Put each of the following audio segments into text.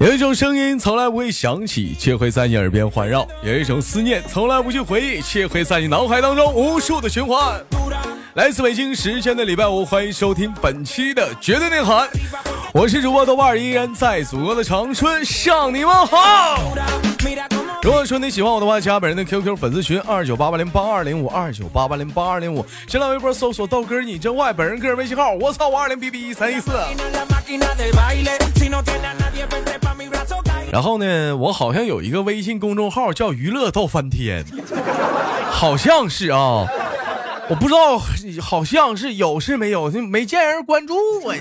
有一种声音从来不会响起，却会在你耳边环绕；有一种思念从来不去回忆，却会在你脑海当中无数的循环。来自北京时间的礼拜五，欢迎收听本期的绝对内涵，我是主播豆瓣，依然在祖国的长春向你们好。如果说你喜欢我的话，加本人的 QQ 粉丝群二九八八零八二零五二九八八零八二零五，新浪微博搜索豆哥你真坏，本人个人微信号我操五二零 B B 一三一四。然后呢，我好像有一个微信公众号叫娱乐逗翻天，好像是啊。我不知道，好像是有是没有，没见人关注我。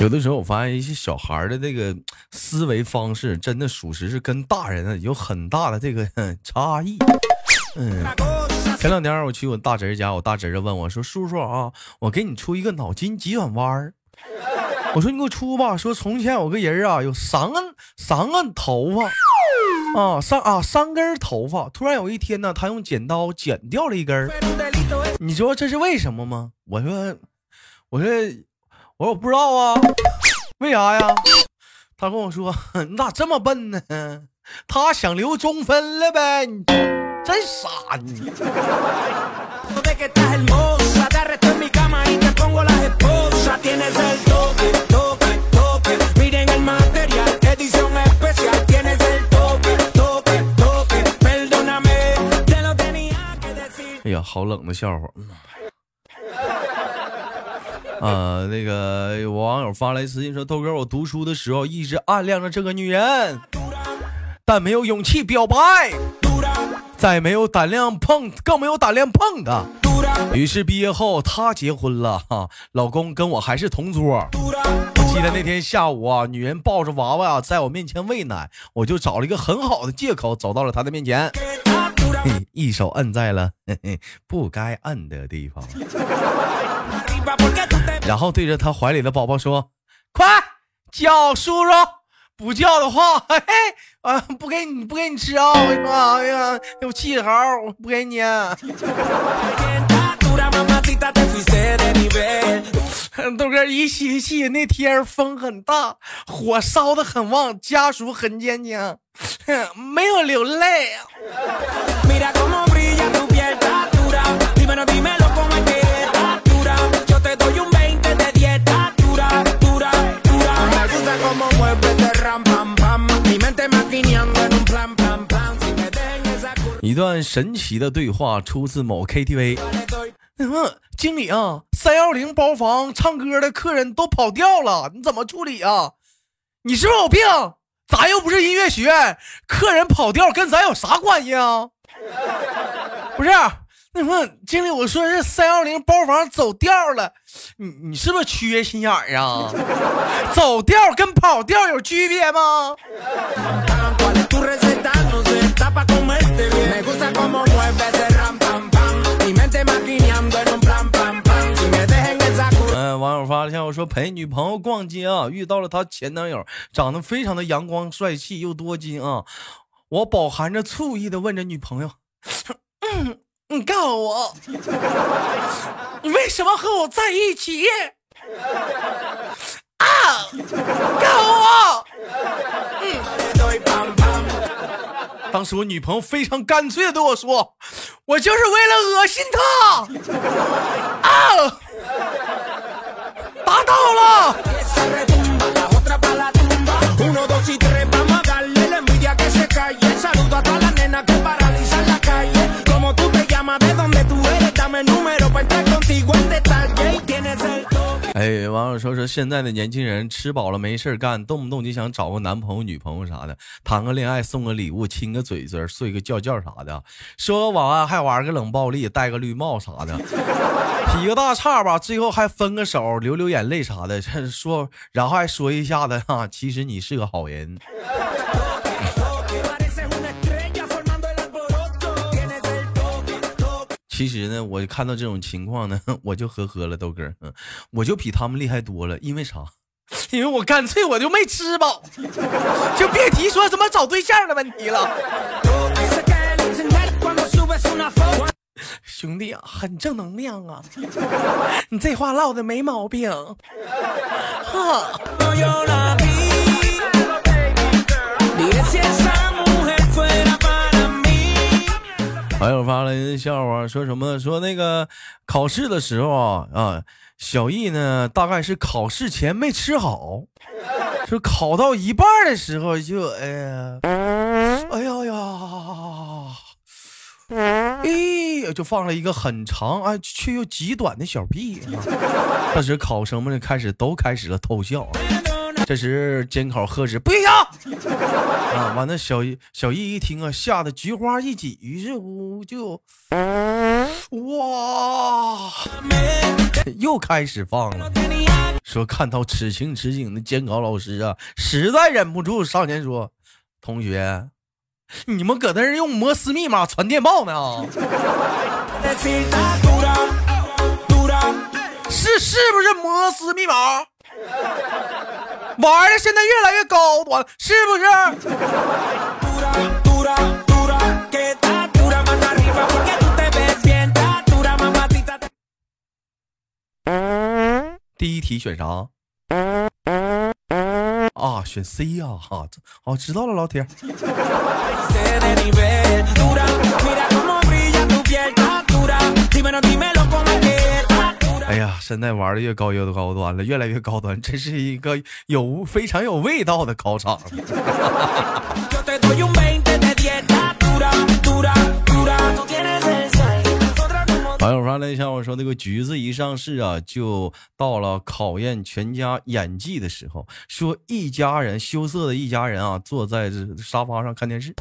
有的时候我发现一些小孩的这个思维方式，真的属实是跟大人有很大的这个 差异。嗯，前两天我去我大侄儿家，我大侄子问我说：“叔叔啊，我给你出一个脑筋急转弯儿。”我说你给我出吧。说从前有个人啊，有三个三个头发啊，三啊三根头发。突然有一天呢，他用剪刀剪掉了一根。你说这是为什么吗？我说，我说，我说我不知道啊，为啥呀？他跟我说，你咋这么笨呢？他想留中分了呗，你真傻你。哎呀，好冷的笑话。啊，那个我网友发来私信说：“豆哥，我读书的时候一直暗恋着这个女人，但没有勇气表白，再没有胆量碰，更没有胆量碰她。于是毕业后她结婚了，哈，老公跟我还是同桌。我记得那天下午啊，女人抱着娃娃啊在我面前喂奶，我就找了一个很好的借口走到了她的面前。”一手摁在了不该摁的地方，然后对着他怀里的宝宝说：“快叫叔叔，不叫的话，嘿嘿，啊，不给你不给你吃啊！我跟你说哎呀，有气猴，不给你。”豆哥一吸气，那天风很大，火烧的很旺，家属很坚强，没有流泪。一段神奇的对话出自某 KTV。嗯，经理啊，三幺零包房唱歌的客人都跑调了，你怎么处理啊？你是不是有病？咱又不是音乐学院，客人跑调跟咱有啥关系啊？不是，那什么，经理，我说这三幺零包房走调了，你你是不是缺心眼儿啊？走调跟跑调有区别吗？嗯，网友发了条我说陪女朋友逛街啊，遇到了她前男友，长得非常的阳光帅气又多金啊。我饱含着醋意的问着女朋友：“嗯，你告诉我，你为什么和我在一起？啊，告诉我。”嗯。当时我女朋友非常干脆的对我说：“我就是为了恶心他。”啊，达到了。哎，网友说说现在的年轻人吃饱了没事干，动不动就想找个男朋友、女朋友啥的，谈个恋爱，送个礼物，亲个嘴嘴，睡个觉觉啥的，说个晚安，还玩个冷暴力，戴个绿帽啥的，劈个大叉吧，最后还分个手，流流眼泪啥的，说，然后还说一下子哈，其实你是个好人。其实呢，我看到这种情况呢，我就呵呵了，豆哥，嗯，我就比他们厉害多了，因为啥？因为我干脆我就没吃饱，就别提说怎么找对象的问题了。兄弟啊，很正能量啊，你这话唠的没毛病。哈。还有发了一笑话，说什么？说那个考试的时候啊啊，小易呢，大概是考试前没吃好，说考到一半的时候就哎呀，哎呀呀，哎，就放了一个很长哎却又极短的小屁。当时考生们就开始都开始了偷笑。这时监考喝止，不许笑！啊，完了，小易小易一听啊，吓得菊花一紧，于是乎就，哇，又开始放了。说看到此情此景的监考老师啊，实在忍不住上前说：“同学，你们搁那儿用摩斯密码传电报呢？是是不是摩斯密码？”玩的现在越来越高端，是不是？第一题选啥？啊，选 C 呀！哈，好，知道了，老铁。哎呀，现在玩的越高越高端了，越来越高端，这是一个有非常有味道的考场。网友发来一下，我说那个橘子一上市啊，就到了考验全家演技的时候。说一家人羞涩的一家人啊，坐在这沙发上看电视。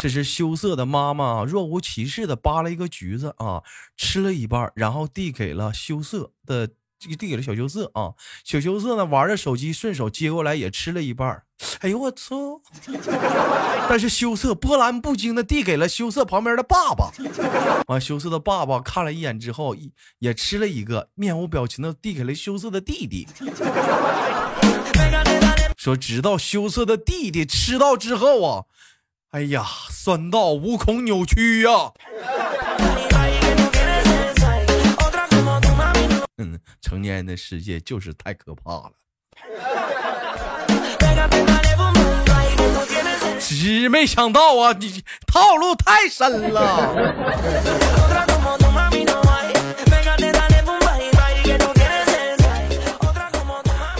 这是羞涩的妈妈若无其事的扒了一个橘子啊，吃了一半，然后递给了羞涩的。这个递给了小羞涩啊，小羞涩呢玩着手机，顺手接过来也吃了一半。哎呦我操！但是羞涩波澜不惊的递给了羞涩旁边的爸爸。完，羞涩的爸爸看了一眼之后，也吃了一个，面无表情的递给了羞涩的弟弟。说直到羞涩的弟弟吃到之后啊，哎呀，酸到无孔扭曲呀！成年人的世界就是太可怕了，只没想到啊，你套路太深了。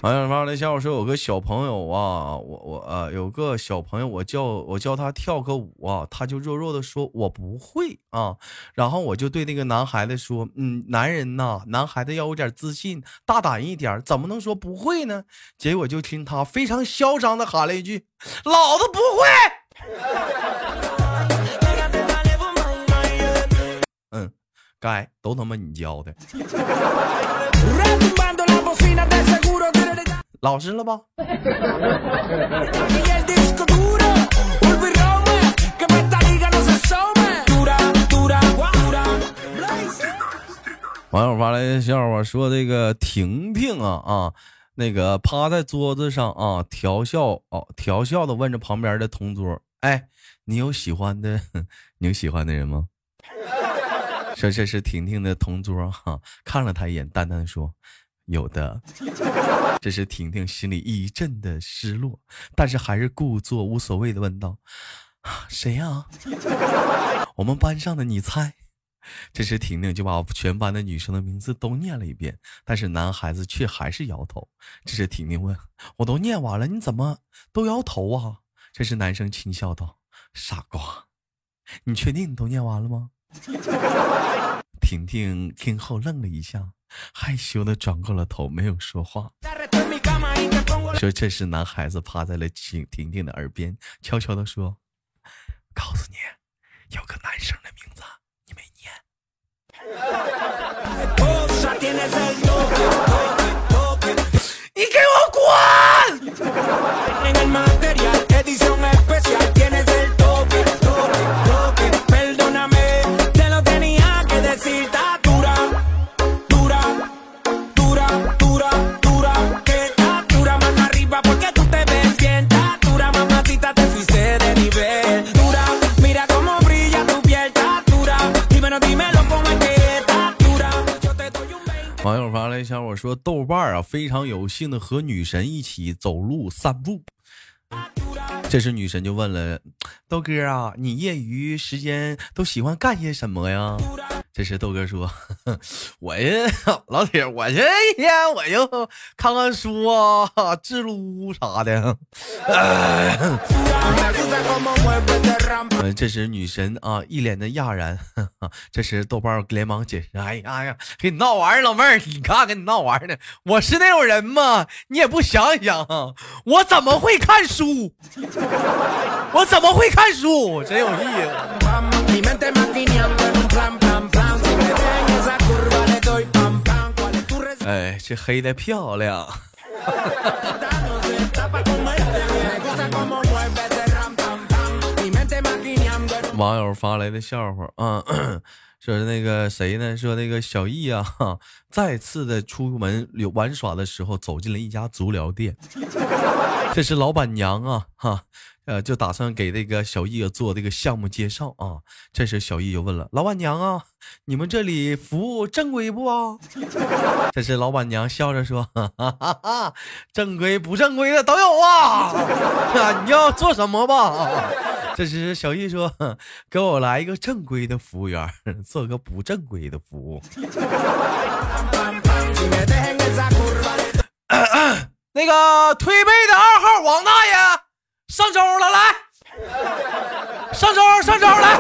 哎呀妈！那下午说有个小朋友啊，我我呃有个小朋友，我叫我教他跳个舞啊，他就弱弱的说我不会啊。然后我就对那个男孩子说，嗯，男人呐，男孩子要有点自信，大胆一点，怎么能说不会呢？结果就听他非常嚣张的喊了一句：“老子不会。”嗯，该都他妈你教的。老实了吧？网友发来的笑话说：“这个婷婷啊啊，那个趴在桌子上啊，调笑哦，调笑的问着旁边的同桌：‘哎，你有喜欢的，你有喜欢的人吗？’说这是婷婷的同桌哈，看了他一眼，淡淡的说。”有的，这时婷婷心里一阵的失落，但是还是故作无所谓的问道：“谁呀？”我们班上的，你猜？这时婷婷就把全班的女生的名字都念了一遍，但是男孩子却还是摇头。这时婷婷问：“我都念完了，你怎么都摇头啊？”这时男生轻笑道：“傻瓜，你确定你都念完了吗？”婷婷听后愣了一下。害羞的转过了头，没有说话。说这时，男孩子趴在了婷婷婷的耳边，悄悄的说：“告诉你，有个男生的名字，你没念。”你给我滚！网友发来一条，我说豆瓣啊，非常有幸的和女神一起走路散步。这时女神就问了，豆哥啊，你业余时间都喜欢干些什么呀？这时豆哥说：“ 我呀，老铁，我这一天我就看看书啊，制撸啥的。”这时女神啊，一脸的讶然。这时豆瓣连忙解释：“哎呀呀，跟你闹玩老妹儿，你看跟你闹玩呢。我是那种人吗？你也不想想，我怎么会看书？我怎么会看书？真有意思。”哎，这黑的漂亮。网友发来的笑话啊，说那个谁呢？说那个小易啊，再次的出门玩耍的时候，走进了一家足疗店。这是老板娘啊，哈。呃，就打算给那个小易做这个项目介绍啊。这时小易就问了老板娘啊：“你们这里服务正规不啊？” 这时老板娘笑着说：“哈哈哈，正规不正规的都有啊。你要做什么吧？” 这时小易说：“给我来一个正规的服务员，做个不正规的服务。”那个推背的二号王大爷。上周了，来，上周，上周来。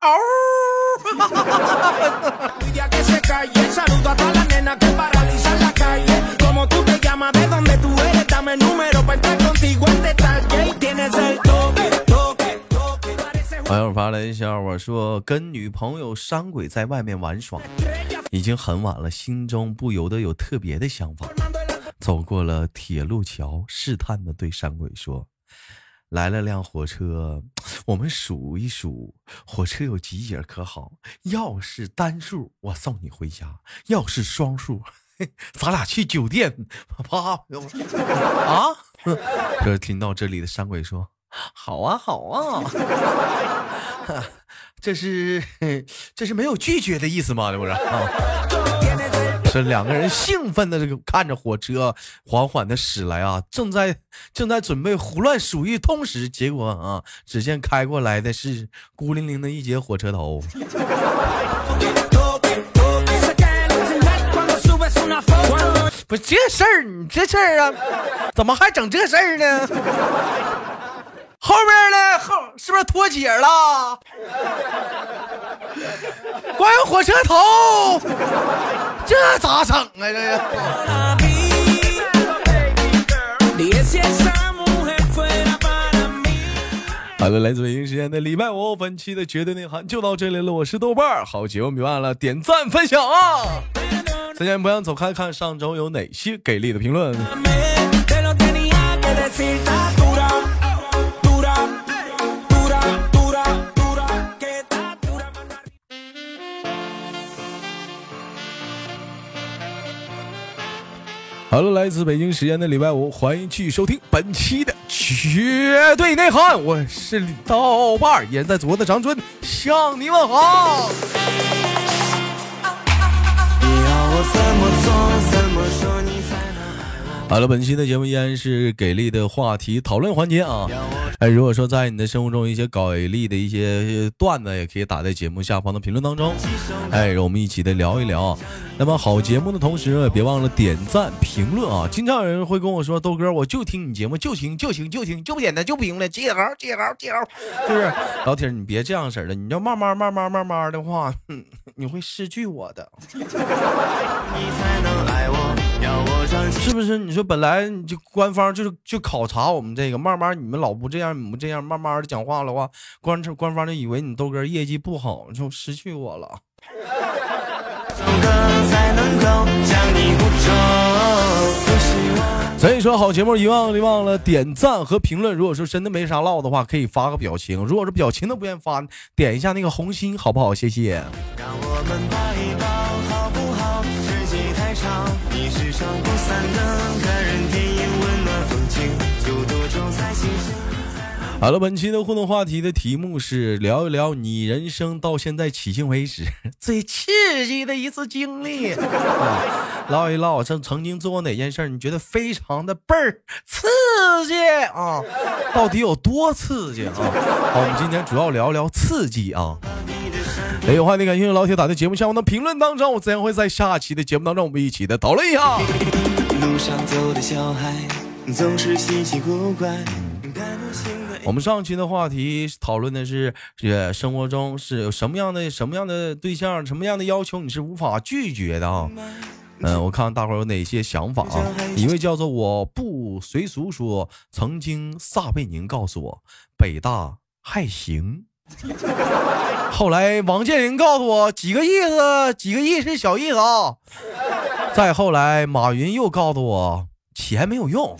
嗷！网友发来一笑，我说跟女朋友山鬼在外面玩耍。已经很晚了，心中不由得有特别的想法。走过了铁路桥，试探的对山鬼说：“来了辆火车，我们数一数，火车有几节可好？要是单数，我送你回家；要是双数，咱俩去酒店 啪。”啪！啊！这听到这里的山鬼说：“好啊，好啊。” 这是这是没有拒绝的意思吗？这不是？是两个人兴奋的这个看着火车缓缓的驶来啊，正在正在准备胡乱数一通时，结果啊，只见开过来的是孤零零的一节火车头。不，这事儿你这事儿啊，怎么还整这事儿呢？后面呢？后是不是脱节了？关于火车头，这咋整啊？这好了，来自北京时间的礼拜五，本期的绝对内涵就到这里了。我是豆瓣儿，好节目别忘了点赞分享啊！大家不要走开，看上周有哪些给力的评论。Hello，，来自北京时间的礼拜五，欢迎继续收听本期的绝对内涵。我是豆瓣儿，也在左的长春向你问好。你要我怎么做好了，本期的节目依然是给力的话题讨论环节啊！哎，如果说在你的生活中一些给力的一些段子，也可以打在节目下方的评论当中，哎，让我们一起的聊一聊。那么好节目的同时，别忘了点赞评论啊！经常有人会跟我说，豆哥，我就听你节目，就听就听就听，就不点赞就不评论，记好记好记好，就是老铁，你别这样式的，你要慢慢慢慢慢慢的话，你会失去我的。是不是？你说本来就官方就是就考察我们这个，慢慢你们老不这样，你们这样慢慢的讲话的话，官官方就以为你豆哥业绩不好，就失去我了。所以说，好节目，别忘别忘了点赞和评论。如果说真的没啥唠的话，可以发个表情。如果是表情都不愿意发，点一下那个红心，好不好？谢谢。好了，本期的互动话题的题目是聊一聊你人生到现在迄今为止 最刺激的一次经历，啊、唠一唠这曾经做过哪件事你觉得非常的倍儿刺激啊？到底有多刺激啊？好，我们今天主要聊聊刺激啊。也有话题感兴趣的老铁打在节目下方的评论当中，我自然会在下期的节目当中我们一起的讨论一下。路上走的小孩总是稀奇古怪。我们上期的话题讨论的是，呃，生活中是有什么样的什么样的对象，什么样的要求你是无法拒绝的啊？嗯，我看看大伙有哪些想法啊？一位叫做我不随俗说，曾经撒贝宁告诉我，北大还行。后来王健林告诉我，几个意思，几个亿是小意思啊。再后来马云又告诉我，钱没有用。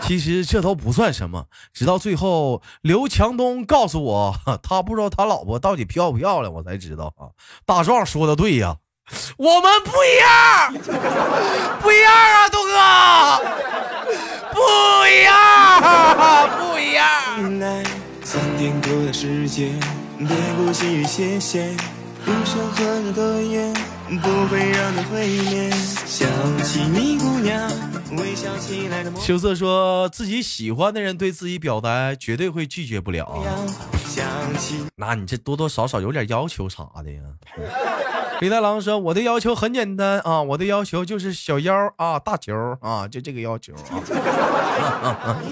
其实这都不算什么，直到最后刘强东告诉我，他不知道他老婆到底漂不漂亮，我才知道啊。大壮说的对呀，我们不一样，不一样啊，东哥，不一样，不一样。三天过的时间别不起语谢谢不想喝的多也不会让你毁灭。想起你姑娘微笑起来的模羞涩说自己喜欢的人对自己表白绝对会拒绝不了那你这多多少少有点要求啥的呀？李大郎说：“我的要求很简单啊，我的要求就是小腰啊，大球啊，就这个要求啊。”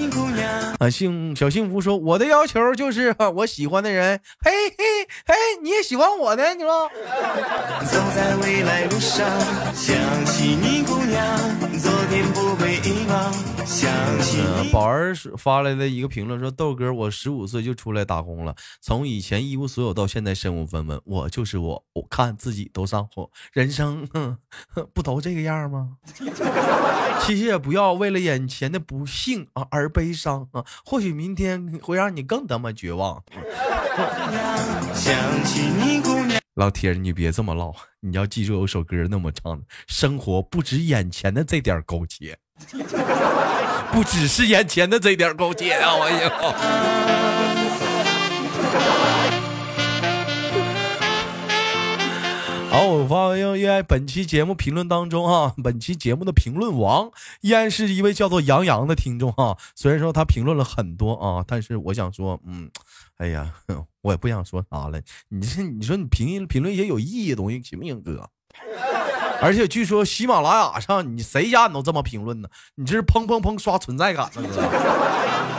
啊，幸小幸福说：“我的要求就是我喜欢的人，嘿嘿嘿，你也喜欢我的，你说。”走在未来路上，想起你姑娘，昨天不会遗忘。想起宝儿发来的一个评论说：“豆哥，我十五岁就出来打工了，从以前一无所有到现在身无分文，我就是我，我看自己。”都上火，人生哼不都这个样吗？其实也不要为了眼前的不幸啊而悲伤啊，或许明天会让你更他妈绝望。老铁，你别这么唠，你要记住有首歌那么唱的：生活不止眼前的这点苟且，不只是眼前的这点苟且啊！我以后。好，我发现依然本期节目评论当中哈，本期节目的评论王依然是一位叫做杨洋的听众哈。虽然说他评论了很多啊，但是我想说，嗯，哎呀，我也不想说啥了。你这你说你评评论一些有意义的东西行不行，哥？而且据说喜马拉雅上你谁家你都这么评论呢？你这是砰砰砰刷存在感呢，哥。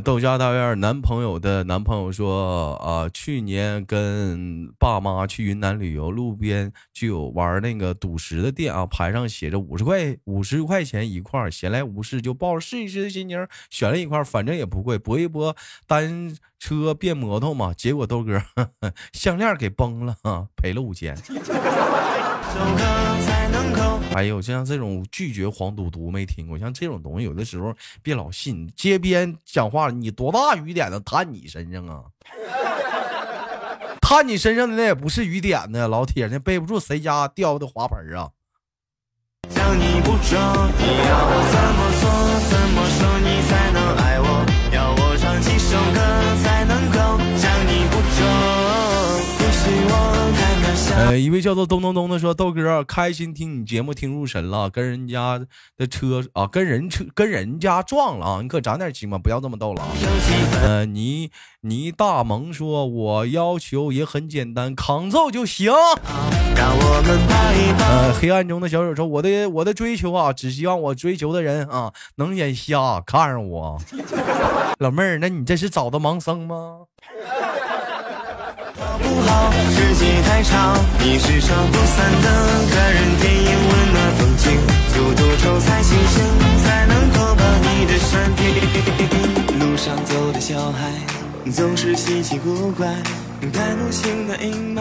呃，豆家大院男朋友的男朋友说啊，去年跟爸妈去云南旅游，路边就有玩那个赌石的店啊，牌上写着五十块五十块钱一块，闲来无事就抱着试一试的心情选了一块，反正也不贵，搏一搏单车变摩托嘛。结果豆哥 项链给崩了啊，赔了五千。哎呦，就像这种拒绝黄赌毒没听过，像这种东西有的时候别老信。街边讲话，你多大雨点子摊你身上啊？摊你身上的那也不是雨点子，老铁，那背不住谁家掉的花盆啊？呃，一位叫做咚咚咚的说：“豆哥，开心听你节目听入神了，跟人家的车啊，跟人车跟人家撞了啊，你可长点心吧，不要这么逗了啊。”呃，倪倪大萌说：“我要求也很简单，扛揍就行。”呃，黑暗中的小手说：“我的我的追求啊，只希望我追求的人啊能眼瞎看上我。”老妹儿，那你这是找的盲僧吗？不好，世界太吵，你是唱不散的感人电影，温暖风景，就多愁才清醒，才能够把你的身体。路上走的小孩总是稀奇古怪，看不清的阴霾，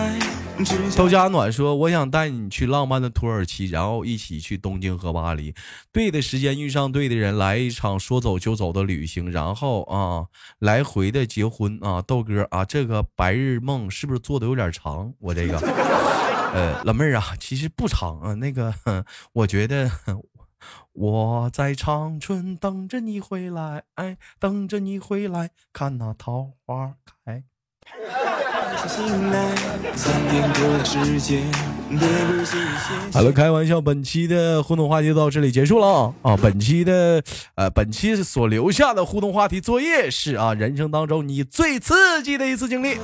豆家暖说：“我想带你去浪漫的土耳其，然后一起去东京和巴黎。对的时间遇上对的人，来一场说走就走的旅行，然后啊，来回的结婚啊。”豆哥啊，这个白日梦是不是做的有点长？我这个，呃，老妹儿啊，其实不长啊。那个，我觉得我在长春等着你回来，哎，等着你回来，看那桃花开。好了，开玩笑，本期的互动话题到这里结束了啊！啊，本期的呃，本期所留下的互动话题作业是啊，人生当中你最刺激的一次经历。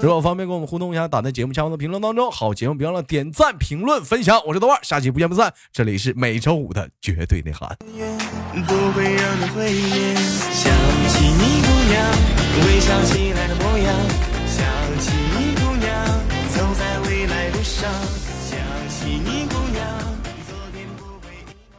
如果方便跟我们互动一下，打在节目下方的评论当中。好，节目别忘了点赞、评论、分享。我是豆瓣，下期不见不散。这里是每周五的绝对内涵。想起你姑娘，走在未来路上。想起你姑娘，昨天不会遗忘。